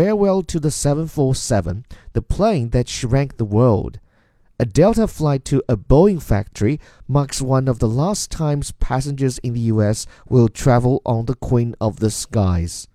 farewell to the 747, the plane that shrank the world. A Delta flight to a Boeing factory marks one of the last times passengers in the US will travel on the Queen of the Skies.